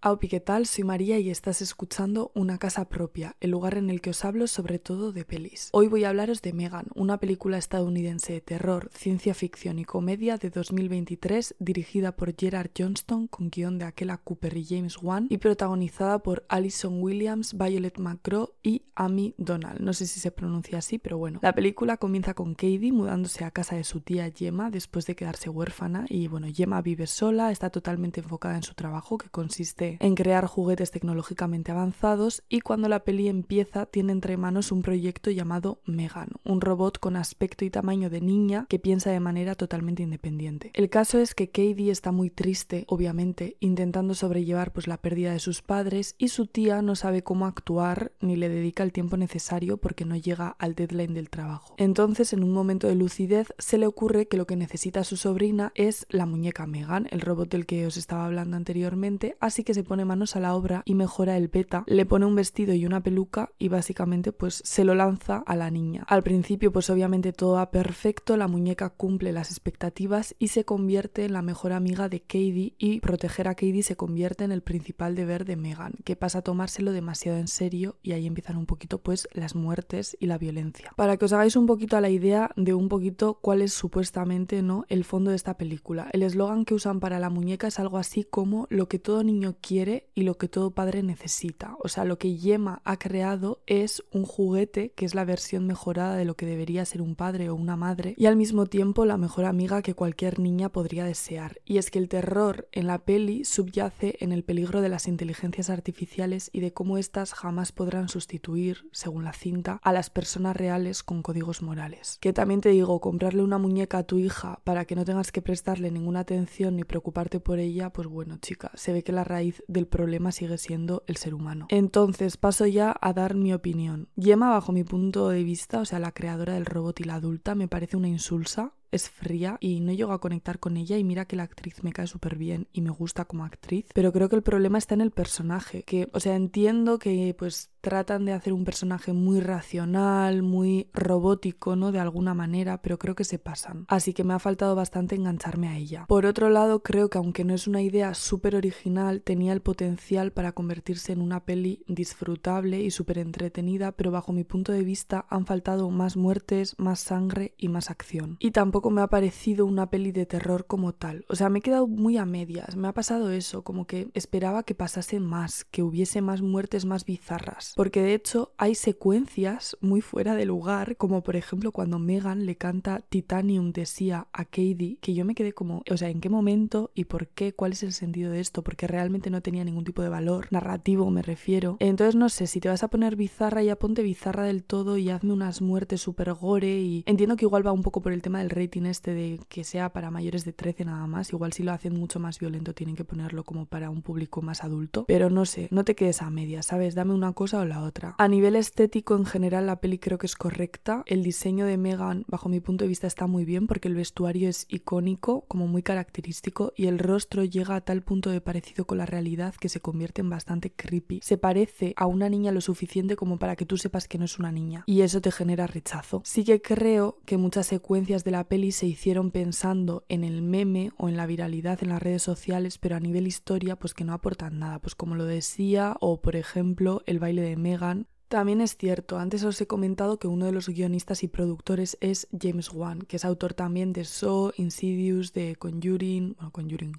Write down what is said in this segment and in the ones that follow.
Aupi, ¿qué tal? Soy María y estás escuchando Una casa propia, el lugar en el que os hablo sobre todo de pelis. Hoy voy a hablaros de Megan, una película estadounidense de terror, ciencia ficción y comedia de 2023 dirigida por Gerard Johnston con guion de Akela Cooper y James Wan y protagonizada por Alison Williams, Violet McGraw y Amy Donald. No sé si se pronuncia así, pero bueno. La película comienza con Katie mudándose a casa de su tía Gemma después de quedarse huérfana y bueno, Gemma vive sola, está totalmente enfocada en su trabajo que consiste en crear juguetes tecnológicamente avanzados y cuando la peli empieza tiene entre manos un proyecto llamado Megan, un robot con aspecto y tamaño de niña que piensa de manera totalmente independiente. El caso es que Katie está muy triste, obviamente, intentando sobrellevar pues la pérdida de sus padres y su tía no sabe cómo actuar ni le dedica el tiempo necesario porque no llega al deadline del trabajo. Entonces, en un momento de lucidez, se le ocurre que lo que necesita su sobrina es la muñeca Megan, el robot del que os estaba hablando anteriormente, así que se pone manos a la obra y mejora el beta, le pone un vestido y una peluca y básicamente pues se lo lanza a la niña. Al principio pues obviamente todo va perfecto, la muñeca cumple las expectativas y se convierte en la mejor amiga de Katie y proteger a Katie se convierte en el principal deber de Megan, que pasa a tomárselo demasiado en serio y ahí empiezan un poquito pues las muertes y la violencia. Para que os hagáis un poquito a la idea de un poquito cuál es supuestamente no el fondo de esta película. El eslogan que usan para la muñeca es algo así como lo que todo niño quiere y lo que todo padre necesita. O sea, lo que Yema ha creado es un juguete que es la versión mejorada de lo que debería ser un padre o una madre y al mismo tiempo la mejor amiga que cualquier niña podría desear. Y es que el terror en la peli subyace en el peligro de las inteligencias artificiales y de cómo éstas jamás podrán sustituir, según la cinta, a las personas reales con códigos morales. Que también te digo, comprarle una muñeca a tu hija para que no tengas que prestarle ninguna atención ni preocuparte por ella, pues bueno, chica, se ve que la raíz del problema sigue siendo el ser humano. Entonces paso ya a dar mi opinión. Yema, bajo mi punto de vista, o sea, la creadora del robot y la adulta, me parece una insulsa es fría y no llego a conectar con ella y mira que la actriz me cae súper bien y me gusta como actriz, pero creo que el problema está en el personaje, que, o sea, entiendo que pues tratan de hacer un personaje muy racional, muy robótico, ¿no? De alguna manera, pero creo que se pasan. Así que me ha faltado bastante engancharme a ella. Por otro lado, creo que aunque no es una idea súper original, tenía el potencial para convertirse en una peli disfrutable y súper entretenida, pero bajo mi punto de vista han faltado más muertes, más sangre y más acción. Y tampoco me ha parecido una peli de terror como tal. O sea, me he quedado muy a medias. Me ha pasado eso, como que esperaba que pasase más, que hubiese más muertes más bizarras. Porque de hecho hay secuencias muy fuera de lugar, como por ejemplo cuando Megan le canta Titanium decía a Katie, que yo me quedé como, o sea, ¿en qué momento y por qué? ¿Cuál es el sentido de esto? Porque realmente no tenía ningún tipo de valor narrativo, me refiero. Entonces no sé, si te vas a poner bizarra, ya ponte bizarra del todo y hazme unas muertes super gore y entiendo que igual va un poco por el tema del rey tiene este de que sea para mayores de 13 nada más. Igual si lo hacen mucho más violento tienen que ponerlo como para un público más adulto. Pero no sé, no te quedes a medias, ¿sabes? Dame una cosa o la otra. A nivel estético en general la peli creo que es correcta. El diseño de Megan bajo mi punto de vista está muy bien porque el vestuario es icónico, como muy característico y el rostro llega a tal punto de parecido con la realidad que se convierte en bastante creepy. Se parece a una niña lo suficiente como para que tú sepas que no es una niña y eso te genera rechazo. Sí que creo que muchas secuencias de la peli se hicieron pensando en el meme o en la viralidad en las redes sociales, pero a nivel historia pues que no aportan nada, pues como lo decía o por ejemplo el baile de Megan también es cierto, antes os he comentado que uno de los guionistas y productores es James Wan, que es autor también de Saw, Insidious, de Conjuring, bueno, Conjuring,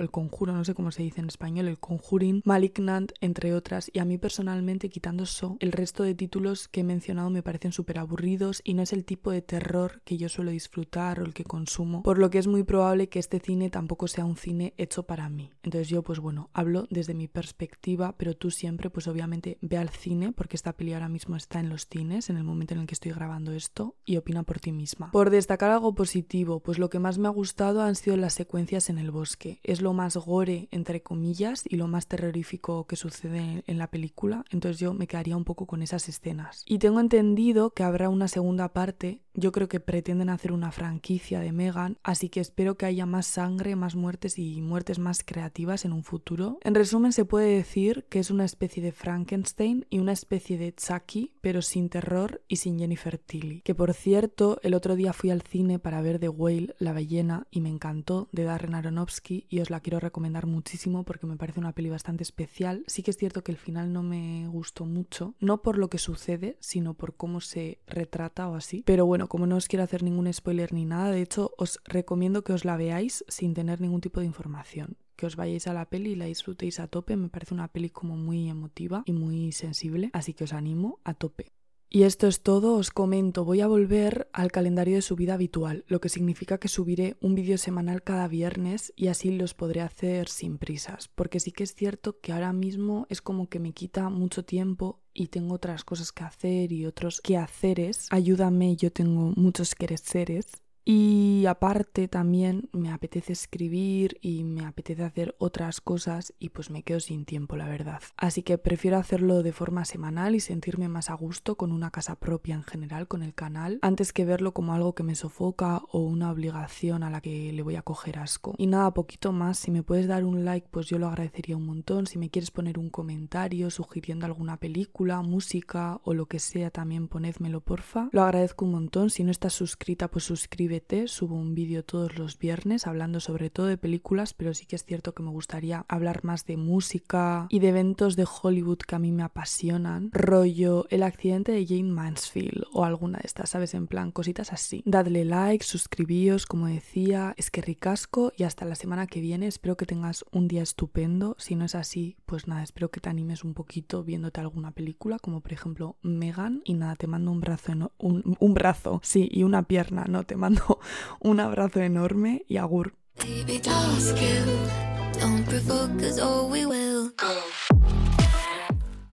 el conjuro, no sé cómo se dice en español, el Conjuring, Malignant, entre otras. Y a mí personalmente, quitando Saw, el resto de títulos que he mencionado me parecen súper aburridos y no es el tipo de terror que yo suelo disfrutar o el que consumo, por lo que es muy probable que este cine tampoco sea un cine hecho para mí. Entonces yo, pues bueno, hablo desde mi perspectiva, pero tú siempre, pues obviamente, ve al cine porque esta peli ahora mismo está en los cines en el momento en el que estoy grabando esto y opina por ti misma. Por destacar algo positivo, pues lo que más me ha gustado han sido las secuencias en el bosque. Es lo más gore, entre comillas, y lo más terrorífico que sucede en la película, entonces yo me quedaría un poco con esas escenas. Y tengo entendido que habrá una segunda parte Yo creo que pretenden hacer una franquicia de Megan, así que espero que haya más sangre, más muertes y muertes más creativas en un futuro. En resumen, se puede decir que es una especie de Frankenstein y una especie de Chucky, pero sin terror y sin Jennifer Tilly. Que por cierto, el otro día fui al cine para ver The Whale, La ballena, y me encantó, de Darren Aronofsky, y os la quiero recomendar muchísimo porque me parece una peli bastante especial. Sí que es cierto que el final no me gustó mucho, no por lo que sucede, sino por cómo se retrata o así. Pero bueno, como no os quiero hacer ningún spoiler ni nada, de hecho os recomiendo que os la veáis sin tener ningún tipo de información que os vayáis a la peli y la disfrutéis a tope. Me parece una peli como muy emotiva y muy sensible, así que os animo a tope. Y esto es todo, os comento, voy a volver al calendario de subida habitual, lo que significa que subiré un vídeo semanal cada viernes y así los podré hacer sin prisas, porque sí que es cierto que ahora mismo es como que me quita mucho tiempo y tengo otras cosas que hacer y otros quehaceres. Ayúdame, yo tengo muchos quereceres y aparte también me apetece escribir y me apetece hacer otras cosas y pues me quedo sin tiempo, la verdad. Así que prefiero hacerlo de forma semanal y sentirme más a gusto con una casa propia en general, con el canal, antes que verlo como algo que me sofoca o una obligación a la que le voy a coger asco. Y nada, poquito más, si me puedes dar un like pues yo lo agradecería un montón, si me quieres poner un comentario sugiriendo alguna película, música o lo que sea también ponédmelo porfa. Lo agradezco un montón, si no estás suscrita pues suscríbete subo un vídeo todos los viernes hablando sobre todo de películas, pero sí que es cierto que me gustaría hablar más de música y de eventos de Hollywood que a mí me apasionan, rollo el accidente de Jane Mansfield o alguna de estas, ¿sabes? En plan, cositas así. Dadle like, suscribíos, como decía, es que ricasco y hasta la semana que viene espero que tengas un día estupendo. Si no es así, pues nada, espero que te animes un poquito viéndote alguna película, como por ejemplo Megan. Y nada, te mando un brazo, un, un brazo, sí, y una pierna, no, te mando un abrazo enorme y agur.